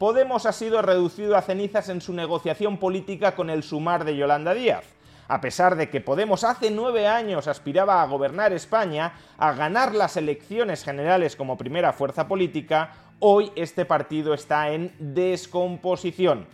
Podemos ha sido reducido a cenizas en su negociación política con el sumar de Yolanda Díaz. A pesar de que Podemos hace nueve años aspiraba a gobernar España, a ganar las elecciones generales como primera fuerza política, hoy este partido está en descomposición.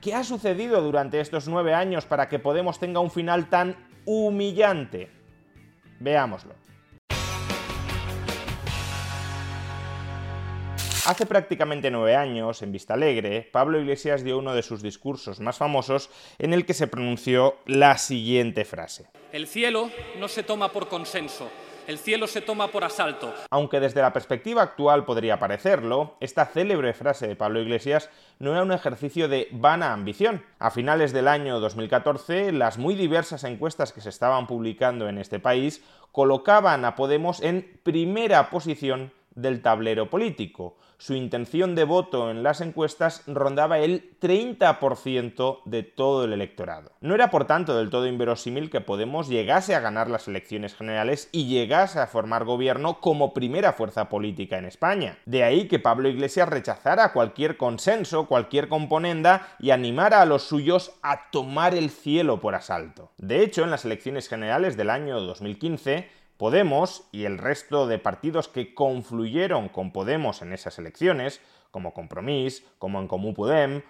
¿Qué ha sucedido durante estos nueve años para que Podemos tenga un final tan humillante? Veámoslo. Hace prácticamente nueve años, en Vista Alegre, Pablo Iglesias dio uno de sus discursos más famosos en el que se pronunció la siguiente frase. El cielo no se toma por consenso, el cielo se toma por asalto. Aunque desde la perspectiva actual podría parecerlo, esta célebre frase de Pablo Iglesias no era un ejercicio de vana ambición. A finales del año 2014, las muy diversas encuestas que se estaban publicando en este país colocaban a Podemos en primera posición del tablero político. Su intención de voto en las encuestas rondaba el 30% de todo el electorado. No era por tanto del todo inverosímil que Podemos llegase a ganar las elecciones generales y llegase a formar gobierno como primera fuerza política en España. De ahí que Pablo Iglesias rechazara cualquier consenso, cualquier componenda y animara a los suyos a tomar el cielo por asalto. De hecho, en las elecciones generales del año 2015, Podemos y el resto de partidos que confluyeron con Podemos en esas elecciones, como Compromís, como En Comú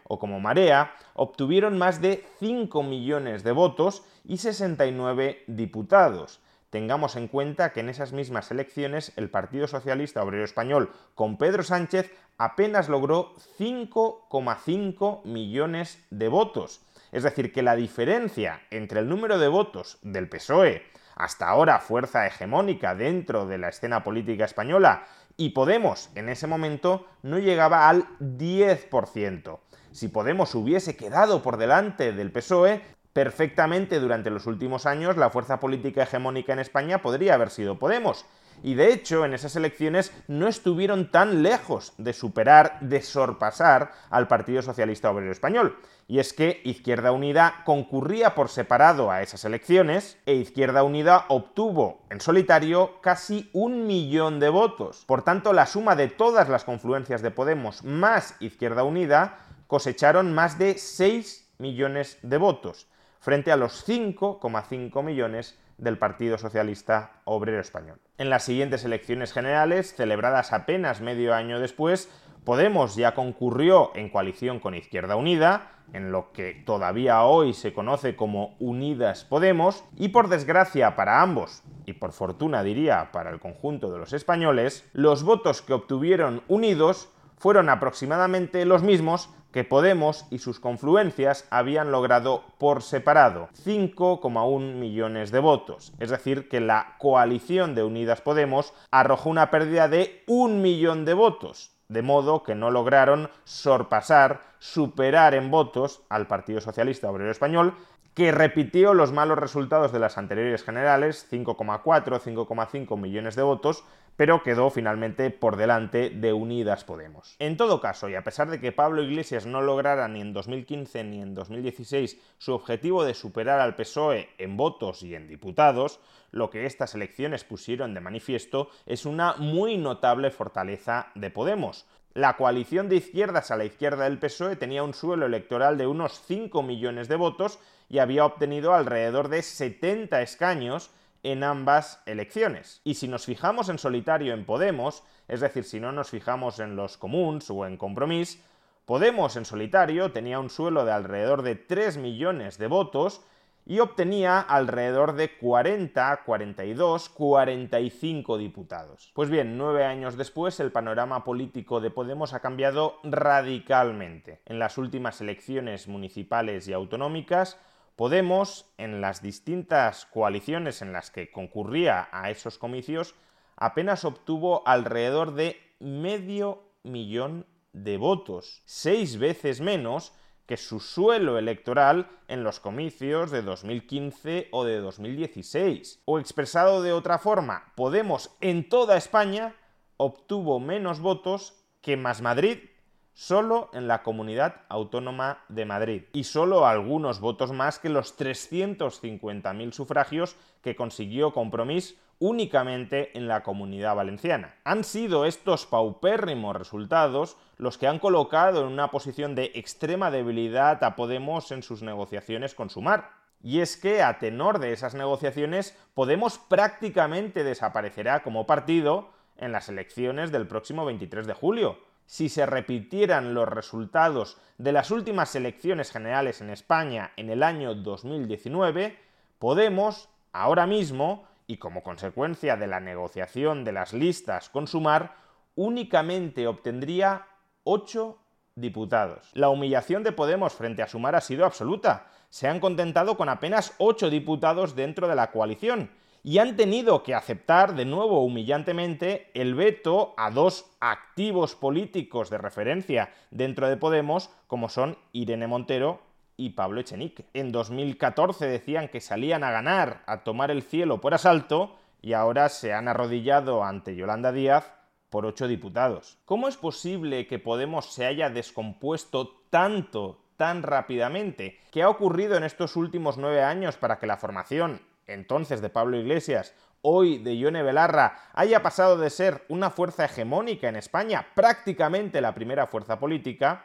o como Marea, obtuvieron más de 5 millones de votos y 69 diputados. Tengamos en cuenta que en esas mismas elecciones el Partido Socialista Obrero Español con Pedro Sánchez apenas logró 5,5 millones de votos. Es decir, que la diferencia entre el número de votos del PSOE hasta ahora fuerza hegemónica dentro de la escena política española, y Podemos en ese momento no llegaba al 10%. Si Podemos hubiese quedado por delante del PSOE, perfectamente durante los últimos años la fuerza política hegemónica en España podría haber sido Podemos. Y de hecho, en esas elecciones no estuvieron tan lejos de superar, de sorpasar al Partido Socialista Obrero Español. Y es que Izquierda Unida concurría por separado a esas elecciones e Izquierda Unida obtuvo en solitario casi un millón de votos. Por tanto, la suma de todas las confluencias de Podemos más Izquierda Unida cosecharon más de 6 millones de votos, frente a los 5,5 millones del Partido Socialista Obrero Español. En las siguientes elecciones generales, celebradas apenas medio año después, Podemos ya concurrió en coalición con Izquierda Unida, en lo que todavía hoy se conoce como Unidas Podemos, y por desgracia para ambos, y por fortuna diría para el conjunto de los españoles, los votos que obtuvieron unidos fueron aproximadamente los mismos que Podemos y sus confluencias habían logrado por separado, 5,1 millones de votos. Es decir, que la coalición de Unidas Podemos arrojó una pérdida de un millón de votos, de modo que no lograron sorpasar, superar en votos al Partido Socialista Obrero Español, que repitió los malos resultados de las anteriores generales, 5,4, 5,5 millones de votos, pero quedó finalmente por delante de Unidas Podemos. En todo caso, y a pesar de que Pablo Iglesias no lograra ni en 2015 ni en 2016 su objetivo de superar al PSOE en votos y en diputados, lo que estas elecciones pusieron de manifiesto es una muy notable fortaleza de Podemos. La coalición de izquierdas a la izquierda del PSOE tenía un suelo electoral de unos 5 millones de votos y había obtenido alrededor de 70 escaños en ambas elecciones. Y si nos fijamos en solitario en Podemos, es decir, si no nos fijamos en los comuns o en Compromís, Podemos en solitario tenía un suelo de alrededor de 3 millones de votos y obtenía alrededor de 40, 42, 45 diputados. Pues bien, nueve años después el panorama político de Podemos ha cambiado radicalmente. En las últimas elecciones municipales y autonómicas, Podemos, en las distintas coaliciones en las que concurría a esos comicios, apenas obtuvo alrededor de medio millón de votos, seis veces menos que su suelo electoral en los comicios de 2015 o de 2016. O expresado de otra forma, Podemos en toda España obtuvo menos votos que Más Madrid solo en la comunidad autónoma de Madrid y solo algunos votos más que los 350.000 sufragios que consiguió Compromís únicamente en la comunidad valenciana. Han sido estos paupérrimos resultados los que han colocado en una posición de extrema debilidad a Podemos en sus negociaciones con Sumar. Y es que, a tenor de esas negociaciones, Podemos prácticamente desaparecerá como partido en las elecciones del próximo 23 de julio. Si se repitieran los resultados de las últimas elecciones generales en España en el año 2019, Podemos, ahora mismo, y como consecuencia de la negociación de las listas con Sumar, únicamente obtendría 8 diputados. La humillación de Podemos frente a Sumar ha sido absoluta. Se han contentado con apenas 8 diputados dentro de la coalición y han tenido que aceptar de nuevo humillantemente el veto a dos activos políticos de referencia dentro de Podemos, como son Irene Montero y Pablo Echenique. En 2014 decían que salían a ganar, a tomar el cielo por asalto, y ahora se han arrodillado ante Yolanda Díaz por ocho diputados. ¿Cómo es posible que Podemos se haya descompuesto tanto, tan rápidamente? ¿Qué ha ocurrido en estos últimos nueve años para que la formación, entonces de Pablo Iglesias, hoy de Ione Belarra, haya pasado de ser una fuerza hegemónica en España, prácticamente la primera fuerza política,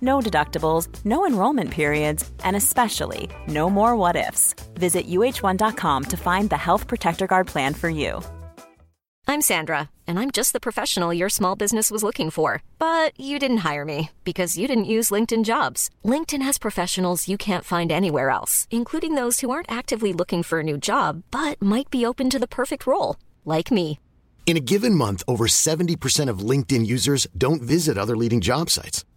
No deductibles, no enrollment periods, and especially no more what ifs. Visit uh1.com to find the Health Protector Guard plan for you. I'm Sandra, and I'm just the professional your small business was looking for. But you didn't hire me because you didn't use LinkedIn jobs. LinkedIn has professionals you can't find anywhere else, including those who aren't actively looking for a new job but might be open to the perfect role, like me. In a given month, over 70% of LinkedIn users don't visit other leading job sites.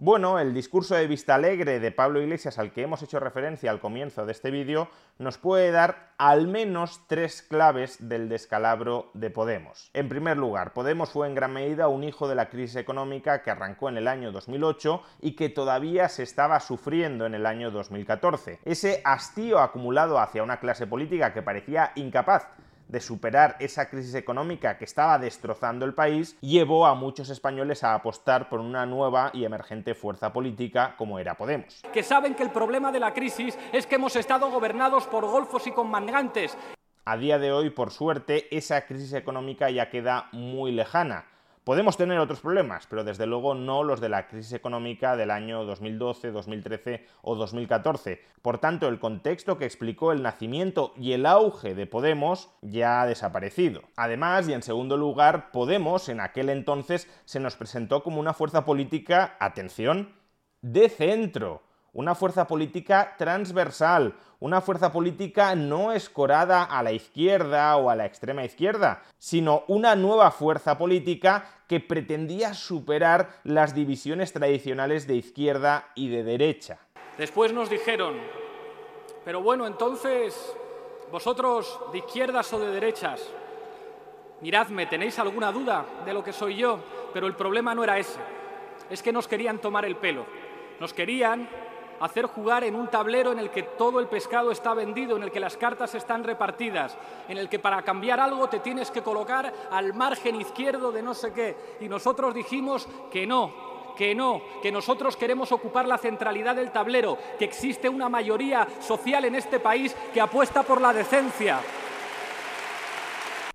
Bueno, el discurso de vista alegre de Pablo Iglesias al que hemos hecho referencia al comienzo de este vídeo nos puede dar al menos tres claves del descalabro de Podemos. En primer lugar, Podemos fue en gran medida un hijo de la crisis económica que arrancó en el año 2008 y que todavía se estaba sufriendo en el año 2014. Ese hastío acumulado hacia una clase política que parecía incapaz de superar esa crisis económica que estaba destrozando el país, llevó a muchos españoles a apostar por una nueva y emergente fuerza política como era Podemos. Que saben que el problema de la crisis es que hemos estado gobernados por golfos y comandantes. A día de hoy, por suerte, esa crisis económica ya queda muy lejana. Podemos tener otros problemas, pero desde luego no los de la crisis económica del año 2012, 2013 o 2014. Por tanto, el contexto que explicó el nacimiento y el auge de Podemos ya ha desaparecido. Además, y en segundo lugar, Podemos en aquel entonces se nos presentó como una fuerza política, atención, de centro una fuerza política transversal, una fuerza política no escorada a la izquierda o a la extrema izquierda, sino una nueva fuerza política que pretendía superar las divisiones tradicionales de izquierda y de derecha. Después nos dijeron, pero bueno, entonces, vosotros de izquierdas o de derechas, miradme, ¿tenéis alguna duda de lo que soy yo? Pero el problema no era ese, es que nos querían tomar el pelo, nos querían hacer jugar en un tablero en el que todo el pescado está vendido, en el que las cartas están repartidas, en el que para cambiar algo te tienes que colocar al margen izquierdo de no sé qué. Y nosotros dijimos que no, que no, que nosotros queremos ocupar la centralidad del tablero, que existe una mayoría social en este país que apuesta por la decencia.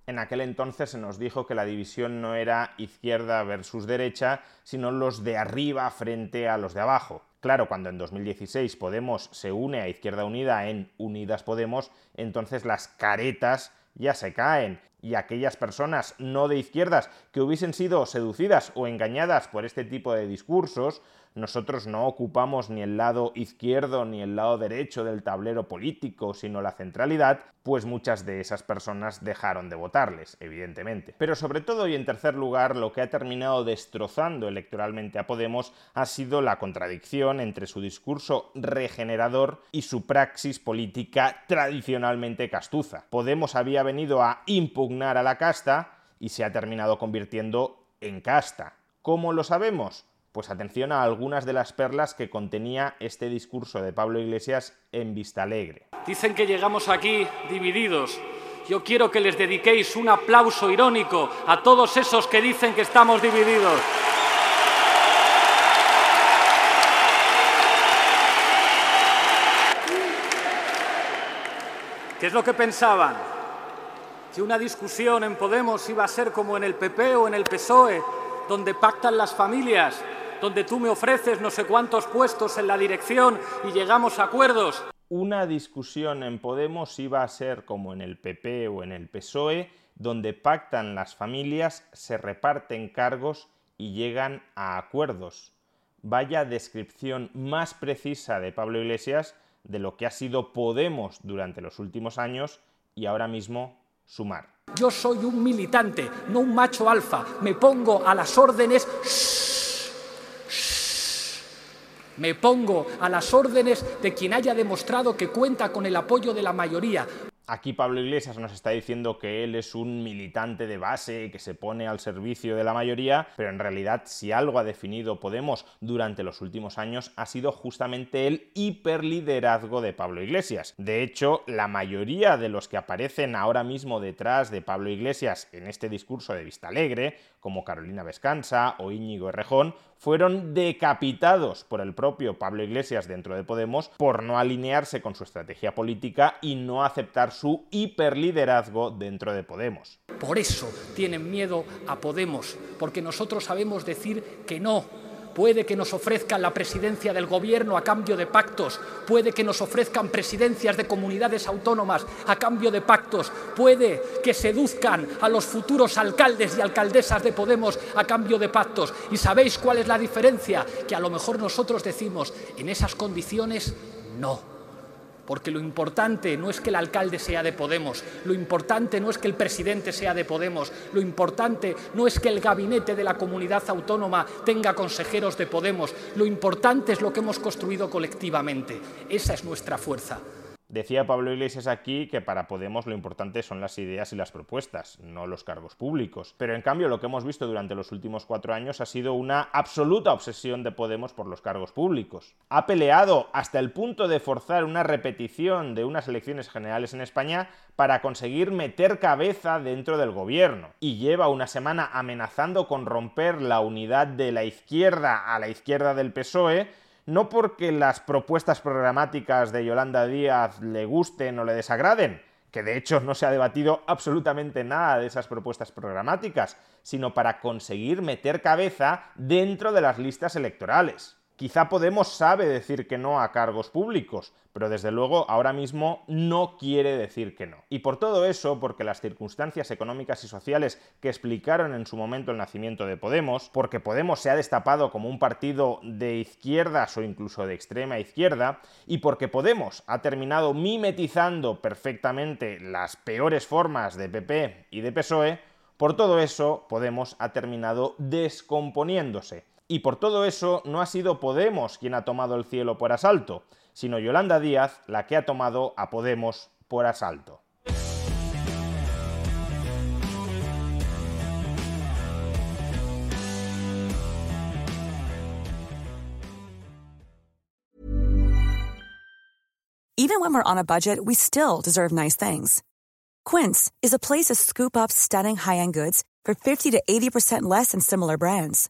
En aquel entonces se nos dijo que la división no era izquierda versus derecha, sino los de arriba frente a los de abajo. Claro, cuando en 2016 Podemos se une a Izquierda Unida en Unidas Podemos, entonces las caretas ya se caen y aquellas personas no de izquierdas que hubiesen sido seducidas o engañadas por este tipo de discursos, nosotros no ocupamos ni el lado izquierdo ni el lado derecho del tablero político, sino la centralidad, pues muchas de esas personas dejaron de votarles, evidentemente. Pero sobre todo y en tercer lugar, lo que ha terminado destrozando electoralmente a Podemos ha sido la contradicción entre su discurso regenerador y su praxis política tradicionalmente castuza. Podemos había venido a impugnar a la casta y se ha terminado convirtiendo en casta. ¿Cómo lo sabemos? Pues atención a algunas de las perlas que contenía este discurso de Pablo Iglesias en Vista Alegre. Dicen que llegamos aquí divididos. Yo quiero que les dediquéis un aplauso irónico a todos esos que dicen que estamos divididos. ¿Qué es lo que pensaban? ¿Que una discusión en Podemos iba a ser como en el PP o en el PSOE, donde pactan las familias donde tú me ofreces no sé cuántos puestos en la dirección y llegamos a acuerdos. Una discusión en Podemos iba a ser como en el PP o en el PSOE, donde pactan las familias, se reparten cargos y llegan a acuerdos. Vaya descripción más precisa de Pablo Iglesias de lo que ha sido Podemos durante los últimos años y ahora mismo Sumar. Yo soy un militante, no un macho alfa. Me pongo a las órdenes me pongo a las órdenes de quien haya demostrado que cuenta con el apoyo de la mayoría. Aquí Pablo Iglesias nos está diciendo que él es un militante de base que se pone al servicio de la mayoría, pero en realidad si algo ha definido Podemos durante los últimos años ha sido justamente el hiperliderazgo de Pablo Iglesias. De hecho, la mayoría de los que aparecen ahora mismo detrás de Pablo Iglesias en este discurso de Vista Alegre, como Carolina Vescanza o Íñigo Errejón, fueron decapitados por el propio Pablo Iglesias dentro de Podemos por no alinearse con su estrategia política y no aceptar su hiperliderazgo dentro de Podemos. Por eso tienen miedo a Podemos, porque nosotros sabemos decir que no Puede que nos ofrezcan la presidencia del gobierno a cambio de pactos, puede que nos ofrezcan presidencias de comunidades autónomas a cambio de pactos, puede que seduzcan a los futuros alcaldes y alcaldesas de Podemos a cambio de pactos. ¿Y sabéis cuál es la diferencia? Que a lo mejor nosotros decimos, en esas condiciones, no porque lo importante no es que el alcalde sea de Podemos, lo importante no es que el presidente sea de Podemos, lo importante no es que el gabinete de la comunidad autónoma tenga consejeros de Podemos, lo importante es lo que hemos construido colectivamente. Esa es nuestra fuerza. Decía Pablo Iglesias aquí que para Podemos lo importante son las ideas y las propuestas, no los cargos públicos. Pero en cambio lo que hemos visto durante los últimos cuatro años ha sido una absoluta obsesión de Podemos por los cargos públicos. Ha peleado hasta el punto de forzar una repetición de unas elecciones generales en España para conseguir meter cabeza dentro del gobierno. Y lleva una semana amenazando con romper la unidad de la izquierda a la izquierda del PSOE no porque las propuestas programáticas de Yolanda Díaz le gusten o le desagraden, que de hecho no se ha debatido absolutamente nada de esas propuestas programáticas, sino para conseguir meter cabeza dentro de las listas electorales. Quizá Podemos sabe decir que no a cargos públicos, pero desde luego ahora mismo no quiere decir que no. Y por todo eso, porque las circunstancias económicas y sociales que explicaron en su momento el nacimiento de Podemos, porque Podemos se ha destapado como un partido de izquierdas o incluso de extrema izquierda, y porque Podemos ha terminado mimetizando perfectamente las peores formas de PP y de PSOE, por todo eso Podemos ha terminado descomponiéndose y por todo eso no ha sido Podemos quien ha tomado el cielo por asalto, sino Yolanda Díaz la que ha tomado a Podemos por asalto. Even when we're on a budget, we still deserve nice things. Quince is a place to scoop up stunning high-end goods for 50 to 80% less than similar brands.